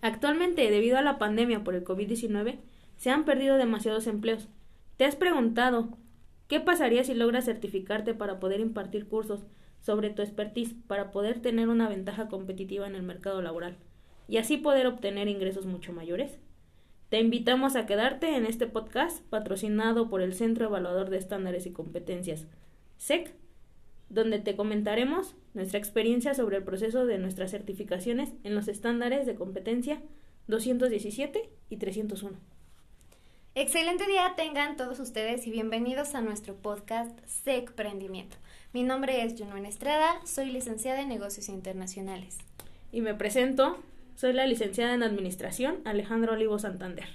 Actualmente, debido a la pandemia por el COVID-19, se han perdido demasiados empleos. ¿Te has preguntado qué pasaría si logras certificarte para poder impartir cursos sobre tu expertise para poder tener una ventaja competitiva en el mercado laboral y así poder obtener ingresos mucho mayores? Te invitamos a quedarte en este podcast patrocinado por el Centro Evaluador de Estándares y Competencias, SEC, donde te comentaremos nuestra experiencia sobre el proceso de nuestras certificaciones en los estándares de competencia 217 y 301. Excelente día tengan todos ustedes y bienvenidos a nuestro podcast SEC Prendimiento. Mi nombre es Junuen Estrada, soy licenciada en negocios internacionales. Y me presento, soy la licenciada en administración Alejandro Olivo Santander.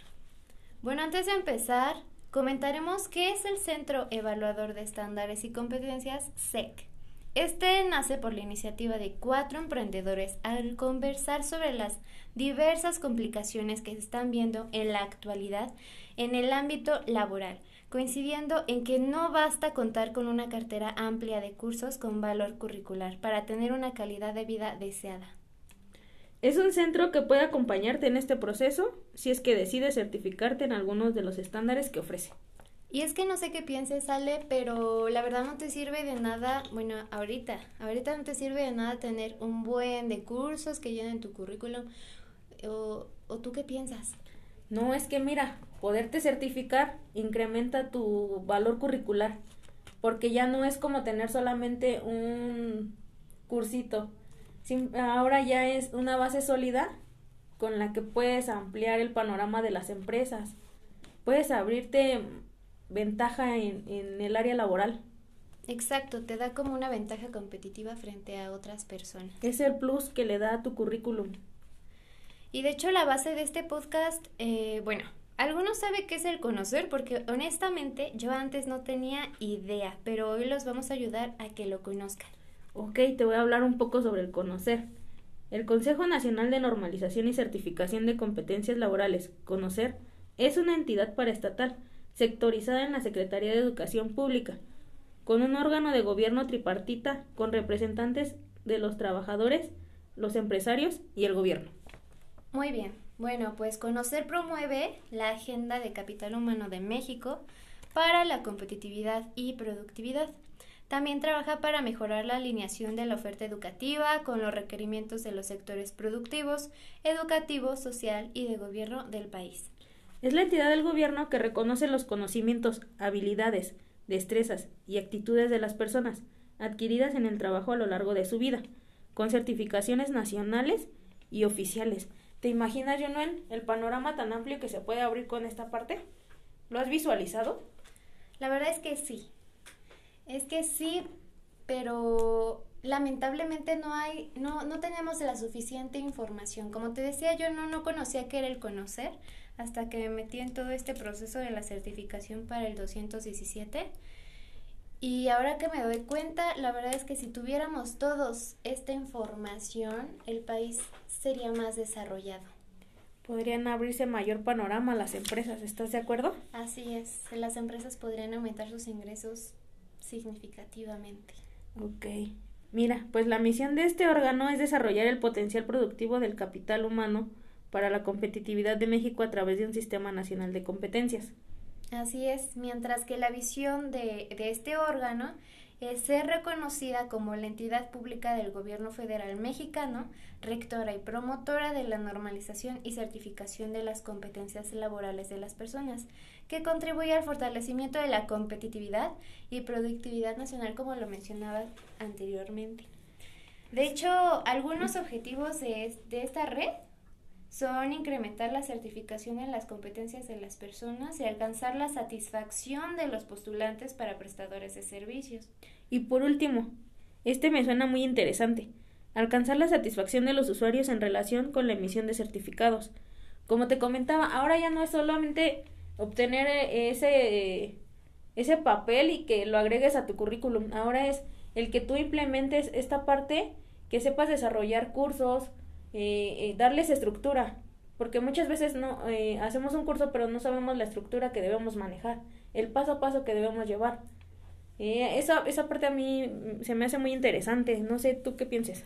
Bueno, antes de empezar, comentaremos qué es el Centro Evaluador de Estándares y Competencias SEC. Este nace por la iniciativa de cuatro emprendedores al conversar sobre las diversas complicaciones que se están viendo en la actualidad en el ámbito laboral, coincidiendo en que no basta contar con una cartera amplia de cursos con valor curricular para tener una calidad de vida deseada. Es un centro que puede acompañarte en este proceso si es que decides certificarte en algunos de los estándares que ofrece. Y es que no sé qué pienses, Ale, pero la verdad no te sirve de nada, bueno, ahorita, ahorita no te sirve de nada tener un buen de cursos que llenen tu currículum. ¿O, o tú qué piensas? No, es que mira, poderte certificar incrementa tu valor curricular, porque ya no es como tener solamente un cursito, ahora ya es una base sólida con la que puedes ampliar el panorama de las empresas. Puedes abrirte ventaja en, en el área laboral. Exacto, te da como una ventaja competitiva frente a otras personas. Es el plus que le da a tu currículum. Y de hecho la base de este podcast, eh, bueno, algunos saben qué es el conocer porque honestamente yo antes no tenía idea, pero hoy los vamos a ayudar a que lo conozcan. Ok, te voy a hablar un poco sobre el conocer. El Consejo Nacional de Normalización y Certificación de Competencias Laborales, Conocer, es una entidad paraestatal sectorizada en la Secretaría de Educación Pública, con un órgano de gobierno tripartita con representantes de los trabajadores, los empresarios y el gobierno. Muy bien. Bueno, pues Conocer promueve la Agenda de Capital Humano de México para la competitividad y productividad también trabaja para mejorar la alineación de la oferta educativa con los requerimientos de los sectores productivos, educativo, social y de gobierno del país. Es la entidad del gobierno que reconoce los conocimientos, habilidades, destrezas y actitudes de las personas adquiridas en el trabajo a lo largo de su vida, con certificaciones nacionales y oficiales. ¿Te imaginas, Jonuel, el panorama tan amplio que se puede abrir con esta parte? ¿Lo has visualizado? La verdad es que sí. Es que sí, pero lamentablemente no hay, no, no tenemos la suficiente información. Como te decía, yo no, no conocía qué era el conocer hasta que me metí en todo este proceso de la certificación para el 217. Y ahora que me doy cuenta, la verdad es que si tuviéramos todos esta información, el país sería más desarrollado. Podrían abrirse mayor panorama las empresas, ¿estás de acuerdo? Así es, las empresas podrían aumentar sus ingresos significativamente. Ok. Mira, pues la misión de este órgano es desarrollar el potencial productivo del capital humano para la competitividad de México a través de un sistema nacional de competencias. Así es, mientras que la visión de, este órgano es ser reconocida como la entidad pública del gobierno federal mexicano, rectora y promotora de la normalización y certificación de las competencias laborales de las personas, que contribuye al fortalecimiento de la competitividad y productividad nacional, como lo mencionaba anteriormente. De hecho, algunos objetivos de esta red son incrementar la certificación en las competencias de las personas y alcanzar la satisfacción de los postulantes para prestadores de servicios. Y por último, este me suena muy interesante, alcanzar la satisfacción de los usuarios en relación con la emisión de certificados. Como te comentaba, ahora ya no es solamente obtener eh, ese, ese papel y que lo agregues a tu currículum, ahora es el que tú implementes esta parte, que sepas desarrollar cursos, eh, eh, darles estructura, porque muchas veces no eh, hacemos un curso pero no sabemos la estructura que debemos manejar, el paso a paso que debemos llevar. esa, esa parte a mí se me hace muy interesante, no sé tú qué pienses.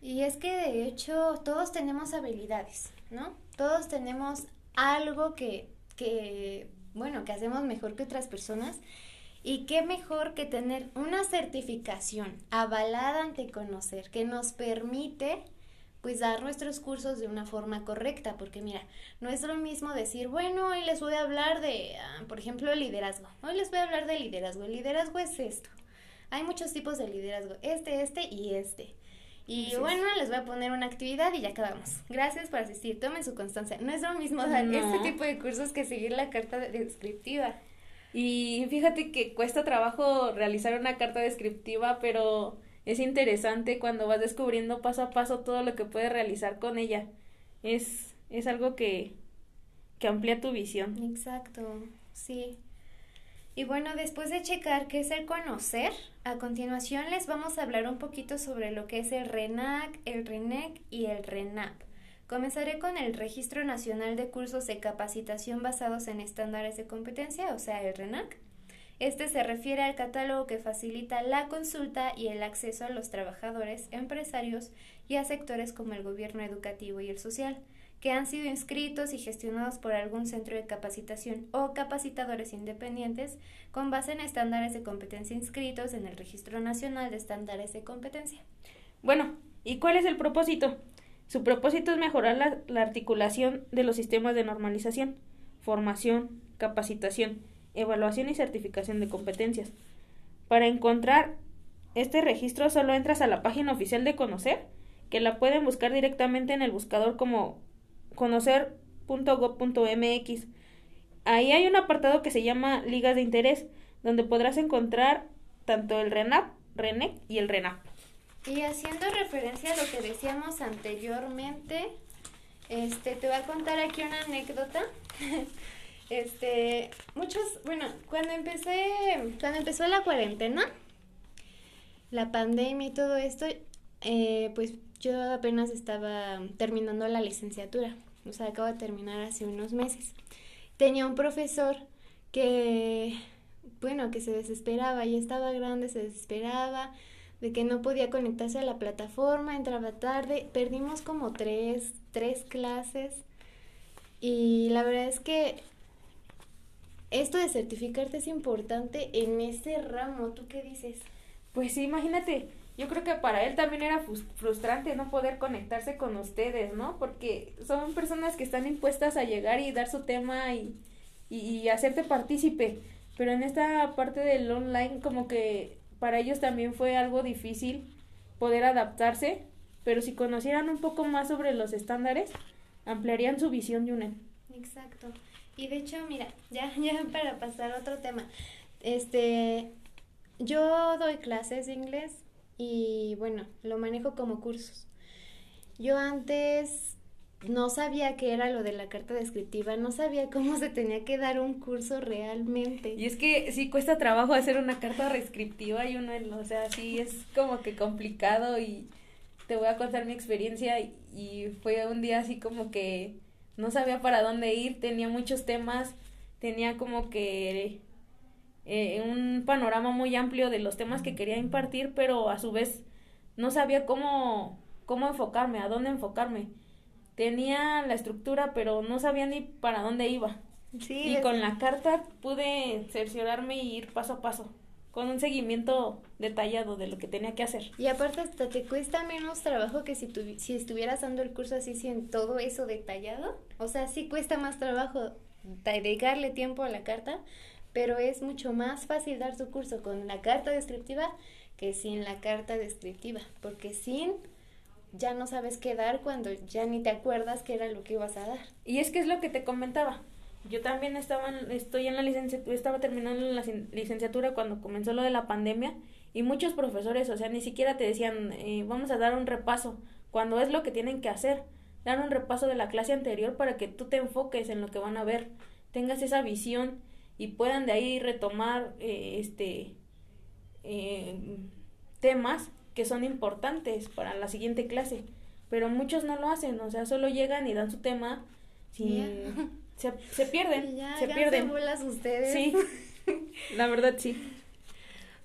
Y es que de hecho todos tenemos habilidades, ¿no? Todos tenemos algo que, que, bueno, que hacemos mejor que otras personas. Y qué mejor que tener una certificación avalada ante conocer que nos permite pues dar nuestros cursos de una forma correcta, porque mira, no es lo mismo decir, bueno, hoy les voy a hablar de, ah, por ejemplo, liderazgo. Hoy les voy a hablar de liderazgo. El liderazgo es esto. Hay muchos tipos de liderazgo, este, este y este. Y bueno, les voy a poner una actividad y ya acabamos. Gracias por asistir, tomen su constancia. No es lo mismo dar este tipo de cursos que seguir la carta descriptiva. Y fíjate que cuesta trabajo realizar una carta descriptiva, pero es interesante cuando vas descubriendo paso a paso todo lo que puedes realizar con ella. Es, es algo que, que amplía tu visión. Exacto, sí. Y bueno, después de checar qué es el conocer, a continuación les vamos a hablar un poquito sobre lo que es el RENAC, el RENEC y el RENAP. Comenzaré con el Registro Nacional de Cursos de Capacitación basados en estándares de competencia, o sea, el RENAC. Este se refiere al catálogo que facilita la consulta y el acceso a los trabajadores, empresarios y a sectores como el gobierno educativo y el social, que han sido inscritos y gestionados por algún centro de capacitación o capacitadores independientes con base en estándares de competencia inscritos en el Registro Nacional de Estándares de Competencia. Bueno, ¿y cuál es el propósito? Su propósito es mejorar la, la articulación de los sistemas de normalización, formación, capacitación, evaluación y certificación de competencias. Para encontrar este registro solo entras a la página oficial de Conocer, que la pueden buscar directamente en el buscador como conocer.gov.mx. Ahí hay un apartado que se llama Ligas de Interés, donde podrás encontrar tanto el RENAP, RENEC y el RENAP. Y haciendo referencia a lo que decíamos anteriormente, este, te voy a contar aquí una anécdota Este, muchos, bueno, cuando empecé, cuando empezó la cuarentena, la pandemia y todo esto, eh, pues yo apenas estaba terminando la licenciatura, o sea, acabo de terminar hace unos meses. Tenía un profesor que, bueno, que se desesperaba, ya estaba grande, se desesperaba, de que no podía conectarse a la plataforma, entraba tarde, perdimos como tres, tres clases y la verdad es que esto de certificarte es importante en ese ramo. ¿Tú qué dices? Pues sí, imagínate, yo creo que para él también era frustrante no poder conectarse con ustedes, ¿no? Porque son personas que están impuestas a llegar y dar su tema y, y, hacerte partícipe. Pero en esta parte del online como que para ellos también fue algo difícil poder adaptarse, pero si conocieran un poco más sobre los estándares, ampliarían su visión de UNED. Exacto. Y de hecho, mira, ya, ya para pasar a otro tema, este, yo doy clases de inglés y bueno, lo manejo como cursos. Yo antes no sabía qué era lo de la carta descriptiva, no sabía cómo se tenía que dar un curso realmente. Y es que sí cuesta trabajo hacer una carta descriptiva y uno, o sea, sí es como que complicado y te voy a contar mi experiencia y fue un día así como que no sabía para dónde ir, tenía muchos temas, tenía como que eh, un panorama muy amplio de los temas que quería impartir, pero a su vez no sabía cómo, cómo enfocarme, a dónde enfocarme. Tenía la estructura, pero no sabía ni para dónde iba. y con la carta pude cerciorarme y ir paso a paso con un seguimiento detallado de lo que tenía que hacer. Y aparte hasta te cuesta menos trabajo que si, tu, si estuvieras dando el curso así sin todo eso detallado. O sea, sí cuesta más trabajo dedicarle tiempo a la carta, pero es mucho más fácil dar su curso con la carta descriptiva que sin la carta descriptiva, porque sin ya no sabes qué dar cuando ya ni te acuerdas qué era lo que ibas a dar. Y es que es lo que te comentaba yo también estaba, estoy en la licenciatura, estaba terminando la licenciatura cuando comenzó lo de la pandemia y muchos profesores, o sea, ni siquiera te decían, eh, vamos a dar un repaso, cuando es lo que tienen que hacer, dar un repaso de la clase anterior para que tú te enfoques en lo que van a ver, tengas esa visión y puedan de ahí retomar eh, este eh, temas que son importantes para la siguiente clase, pero muchos no lo hacen, o sea, solo llegan y dan su tema sin se, se pierden, se pierden. bolas ustedes. Sí, la verdad sí.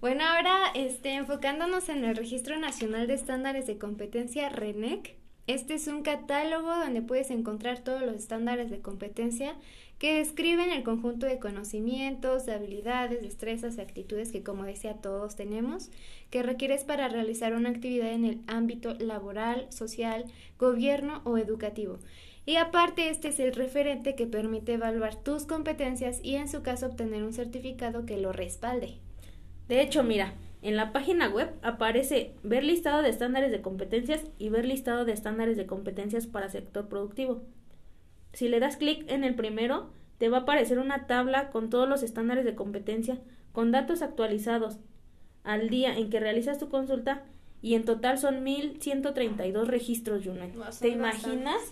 Bueno, ahora este, enfocándonos en el Registro Nacional de Estándares de Competencia, RENEC. Este es un catálogo donde puedes encontrar todos los estándares de competencia que describen el conjunto de conocimientos, de habilidades, destrezas y actitudes que, como decía, todos tenemos, que requieres para realizar una actividad en el ámbito laboral, social, gobierno o educativo. Y aparte, este es el referente que permite evaluar tus competencias y en su caso obtener un certificado que lo respalde. De hecho, mira, en la página web aparece ver listado de estándares de competencias y ver listado de estándares de competencias para sector productivo. Si le das clic en el primero, te va a aparecer una tabla con todos los estándares de competencia, con datos actualizados al día en que realizas tu consulta y en total son 1132 registros, Junet. ¿Te imaginas?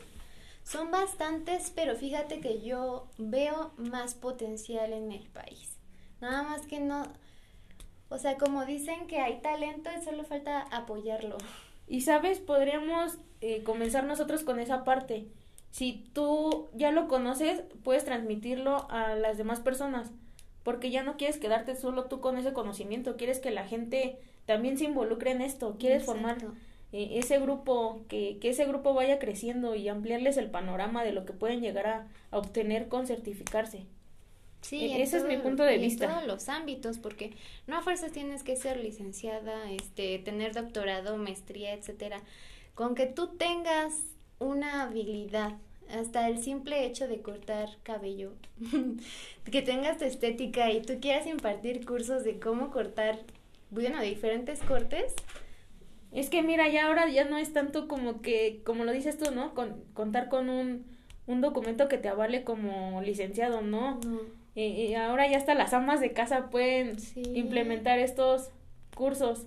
Son bastantes, pero fíjate que yo veo más potencial en el país. Nada más que no, o sea, como dicen que hay talento, solo falta apoyarlo. Y sabes, podríamos eh, comenzar nosotros con esa parte si tú ya lo conoces, puedes transmitirlo a las demás personas, porque ya no quieres quedarte solo tú con ese conocimiento, quieres que la gente también se involucre en esto, quieres formar eh, ese grupo, que, que ese grupo vaya creciendo y ampliarles el panorama de lo que pueden llegar a, obtener con certificarse. Sí, e, ese es mi punto de vista. En todos los ámbitos, porque no a fuerzas tienes que ser licenciada, este, tener doctorado, maestría, etcétera. Con que tú tengas una habilidad, hasta el simple hecho de cortar cabello, que tengas tu estética y tú quieras impartir cursos de cómo cortar, bueno, diferentes cortes. Es que mira, ya ahora ya no es tanto como que, como lo dices tú, ¿no? Con, contar con un, un documento que te avale como licenciado, ¿no? Y, ahora ya hasta las amas de casa pueden implementar estos cursos.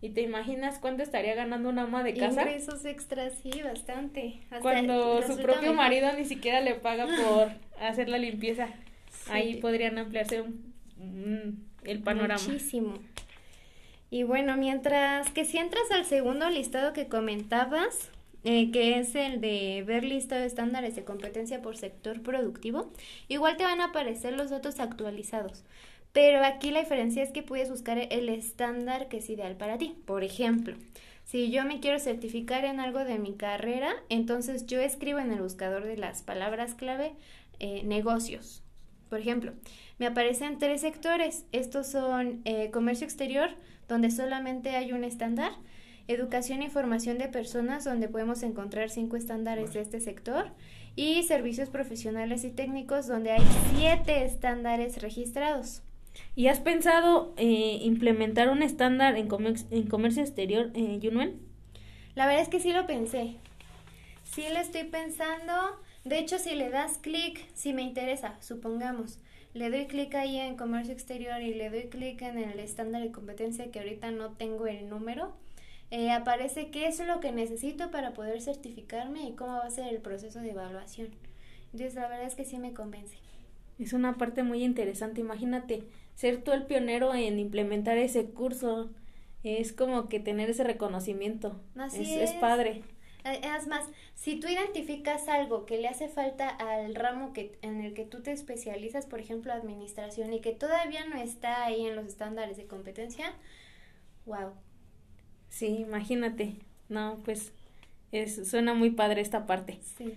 ¿Y te imaginas cuánto estaría ganando una ama de casa? Ingresos extras, sí, bastante. Cuando su propio marido ni siquiera le paga por hacer la limpieza. Ahí podrían ampliarse el panorama. Muchísimo. Y bueno, mientras que si entras al segundo listado que comentabas, eh, que es el de ver listado de estándares de competencia por sector productivo, igual te van a aparecer los datos actualizados. Pero aquí la diferencia es que puedes buscar el estándar que es ideal para ti. Por ejemplo, si yo me quiero certificar en algo de mi carrera, entonces yo escribo en el buscador de las palabras clave eh, negocios. Por ejemplo, me aparecen tres sectores. Estos son eh, comercio exterior, donde solamente hay un estándar. Educación y formación de personas, donde podemos encontrar cinco estándares de este sector. Y servicios profesionales y técnicos, donde hay siete estándares registrados. ¿Y has pensado eh, implementar un estándar en, en comercio exterior, eh, Yunuen? La verdad es que sí lo pensé. Sí lo estoy pensando. De hecho, si le das clic, si me interesa, supongamos, le doy clic ahí en comercio exterior y le doy clic en el estándar de competencia que ahorita no tengo el número, eh, aparece qué es lo que necesito para poder certificarme y cómo va a ser el proceso de evaluación. Entonces, la verdad es que sí me convence. Es una parte muy interesante. Imagínate, ser tú el pionero en implementar ese curso es como que tener ese reconocimiento. Así es, es. padre. Eh, es más, si tú identificas algo que le hace falta al ramo que, en el que tú te especializas, por ejemplo, administración, y que todavía no está ahí en los estándares de competencia, wow. Sí, imagínate. No, pues es, suena muy padre esta parte. Sí.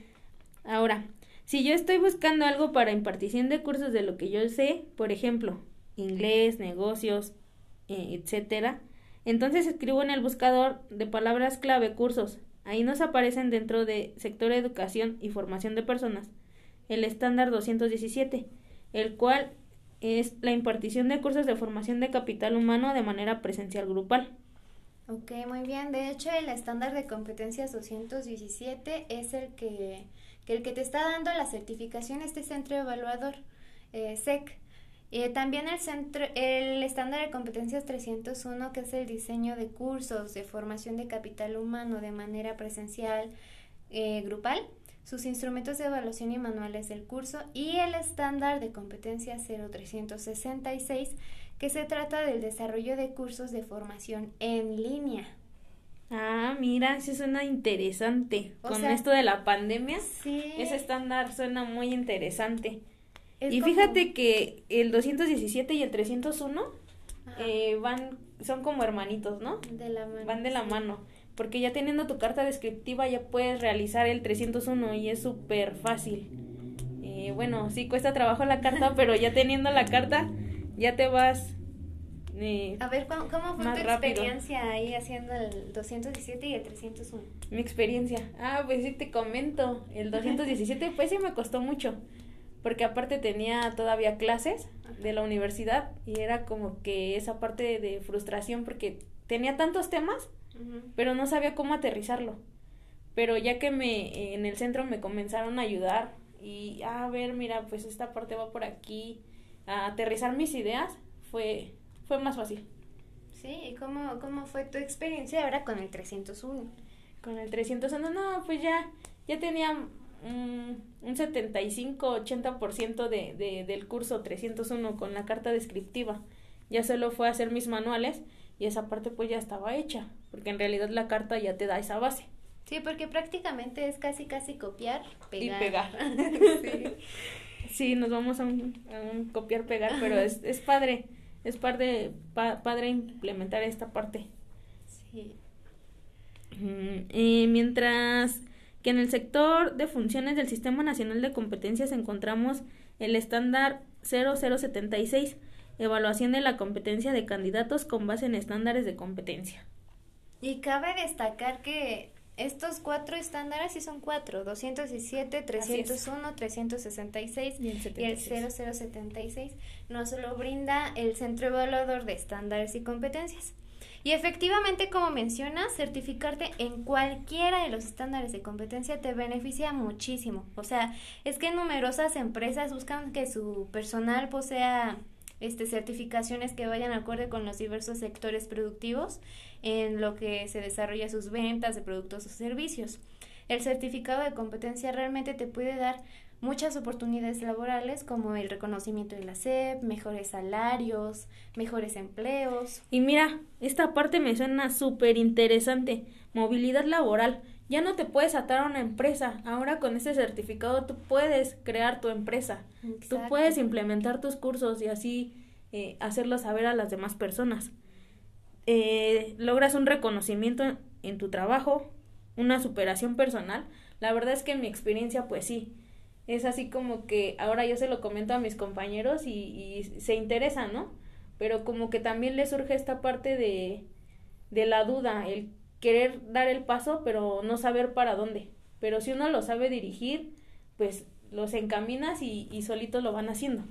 Ahora, si yo estoy buscando algo para impartición de cursos de lo que yo sé, por ejemplo, inglés, negocios, eh, etcétera. Entonces escribo en el buscador de palabras clave cursos. Ahí nos aparecen dentro de sector educación y formación de personas el estándar 217, el cual es la impartición de cursos de formación de capital humano de manera presencial grupal. Ok, muy bien. De hecho, el estándar de competencias 217 es el que, el que te está dando la certificación este centro evaluador, eh, SEC. Eh, también el, centro, el estándar de competencias 301, que es el diseño de cursos de formación de capital humano de manera presencial eh, grupal, sus instrumentos de evaluación y manuales del curso, y el estándar de competencia 0366, que se trata del desarrollo de cursos de formación en línea. Ah, mira, eso suena interesante. Con esto de la pandemia, ese estándar suena muy interesante y fíjate que el 217 y el 301 eh, van, son como hermanitos, ¿no? De la mano. Van de la mano. Porque ya teniendo tu carta descriptiva ya puedes realizar el 301 y es súper fácil. Eh, bueno, sí cuesta trabajo la carta, pero ya teniendo la carta ya te vas eh, a ver, ¿cómo, cómo fue tu experiencia ahí haciendo el 217 y el 301? Mi experiencia. Ah, pues sí te comento. El 217 pues sí me costó mucho. Porque aparte tenía todavía clases de la universidad y era como que esa parte de, frustración porque tenía tantos temas, pero no sabía cómo aterrizarlo. Pero ya que me en el centro me comenzaron a ayudar y a ver, mira, pues esta parte va por aquí, a aterrizar mis ideas, fue fue más fácil. Sí, ¿y cómo, cómo fue tu experiencia ahora con el 301? Con el 301, no, pues ya, ya tenía un 75-80% de, de, del curso 301 con la carta descriptiva. Ya solo fue a hacer mis manuales y esa parte pues ya estaba hecha, porque en realidad la carta ya te da esa base. Sí, porque prácticamente es casi casi copiar, pegar. Y pegar. sí. nos vamos a un, a un copiar, pegar, pero es, es padre es padre, padre implementar esta parte. Sí. y mientras que en el sector de funciones del Sistema Nacional de Competencias encontramos el estándar 0076, evaluación de la competencia de candidatos con base en estándares de competencia. Y cabe destacar que estos cuatro estándares sí son cuatro, 217, 301, 366 y el, y el 0076. Nos lo brinda el Centro Evaluador de Estándares y Competencias. Y efectivamente, como mencionas, certificarte en cualquiera de los estándares de competencia te beneficia muchísimo. O sea, es que numerosas empresas buscan que su personal posea este, certificaciones que vayan acorde con los diversos sectores productivos en lo que se desarrolla sus ventas de productos o servicios. El certificado de competencia realmente te puede dar muchas oportunidades laborales como el reconocimiento de la SEP, mejores salarios, mejores empleos. Y mira, esta parte me suena súper interesante, movilidad laboral. Ya no te puedes atar a una empresa, ahora con este certificado tú puedes crear tu empresa, tú puedes implementar tus cursos y así eh, hacerlo saber a las demás personas. Eh, logras un reconocimiento en tu trabajo, una superación personal. La verdad es que en mi experiencia, pues sí, es así como que ahora yo se lo comento a mis compañeros y, y se interesan, ¿no? Pero como que también le surge esta parte de, de la duda, el querer dar el paso, pero no saber para dónde. Pero si uno lo sabe dirigir, pues los encaminas y, y solitos lo van haciendo.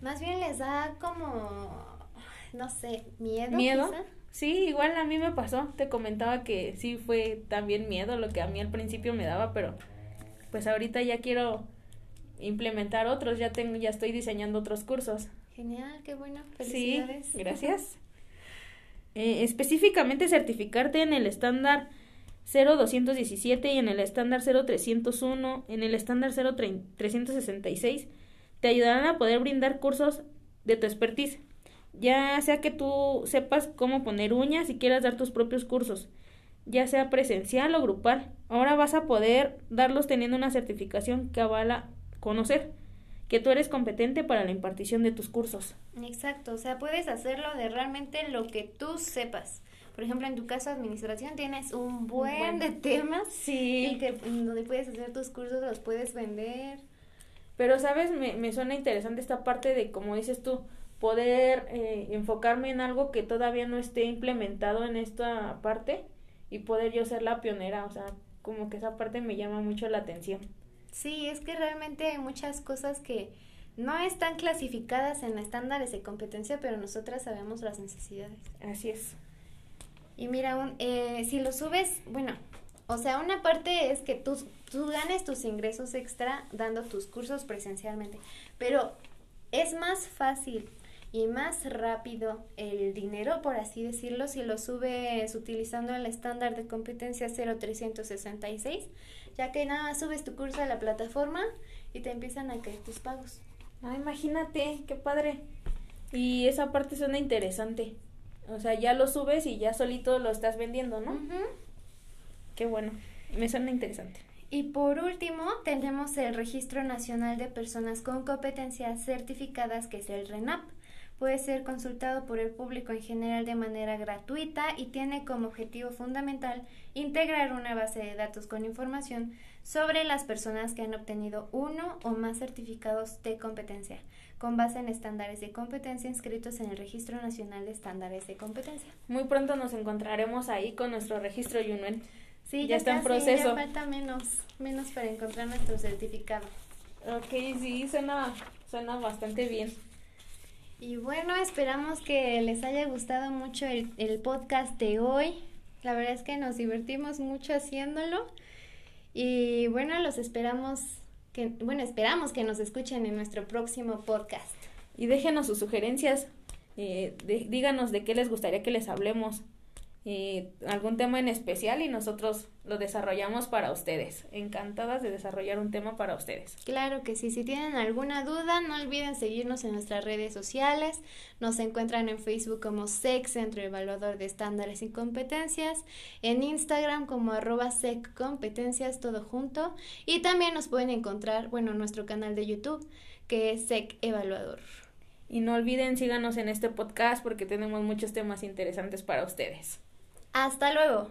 Más bien les da como, no sé, miedo. Miedo. Sí, igual a mí me pasó. Te comentaba que sí fue también miedo lo que a mí al principio me daba, pero pues ahorita ya quiero implementar otros, ya tengo ya estoy diseñando otros cursos. Genial, qué bueno. Felicidades. Sí, gracias. eh, específicamente certificarte en el estándar 0217 y en el estándar 0301, en el estándar 0366 te ayudarán a poder brindar cursos de tu expertise ya sea que tú sepas cómo poner uñas y quieras dar tus propios cursos, ya sea presencial o grupal. Ahora vas a poder darlos teniendo una certificación que avala conocer que tú eres competente para la impartición de tus cursos. Exacto, o sea, puedes hacerlo de realmente lo que tú sepas. Por ejemplo, en tu caso administración tienes un buen, de temas sí. y que donde puedes hacer tus cursos, los puedes vender. Pero, ¿sabes? Me, me suena interesante esta parte de, como dices tú, poder eh, enfocarme en algo que todavía no esté implementado en esta parte y poder yo ser la pionera, o sea, como que esa parte me llama mucho la atención. Sí, es que realmente hay muchas cosas que no están clasificadas en estándares de competencia, pero nosotras sabemos las necesidades. Así es. Y mira, un, eh, si lo subes, bueno, o sea, una parte es que tú, tú ganes tus ingresos extra dando tus cursos presencialmente, pero es más fácil y más rápido el dinero, por así decirlo, si lo subes utilizando el estándar de competencia 0366, ya que nada, subes tu curso a la plataforma y te empiezan a caer tus pagos. Ah, imagínate, qué padre. Y esa parte suena interesante. O sea, ya lo subes y ya solito lo estás vendiendo, ¿no? Qué bueno, me suena interesante. Y por último, tenemos el Registro Nacional de Personas con Competencias Certificadas, que es el RENAP puede ser consultado por el público en general de manera gratuita y tiene como objetivo fundamental integrar una base de datos con información sobre las personas que han obtenido uno o más certificados de competencia, con base en estándares de competencia inscritos en el Registro Nacional de Estándares de Competencia. Muy pronto nos encontraremos ahí con nuestro registro Yunuen. Sí, ya, está en proceso. Ya falta menos, menos para encontrar nuestro certificado. Ok, sí, suena, suena bastante bien. Y bueno, esperamos que les haya gustado mucho el, el podcast de hoy. La verdad es que nos divertimos mucho haciéndolo. Y bueno, los esperamos que, bueno, esperamos que nos escuchen en nuestro próximo podcast. Y déjenos sus sugerencias, eh, díganos de qué les gustaría que les hablemos algún tema en especial y nosotros lo desarrollamos para ustedes. Encantadas de desarrollar un tema para ustedes. Claro que sí. Si tienen alguna duda, no olviden seguirnos en nuestras redes sociales. Nos encuentran en Facebook como SEC, Centro Evaluador de Estándares y Competencias. En Instagram como arroba SEC Competencias, todo junto. Y también nos pueden encontrar, bueno, en nuestro canal de YouTube, que es SEC Evaluador. Y no olviden, síganos en este podcast porque tenemos muchos temas interesantes para ustedes. Hasta luego.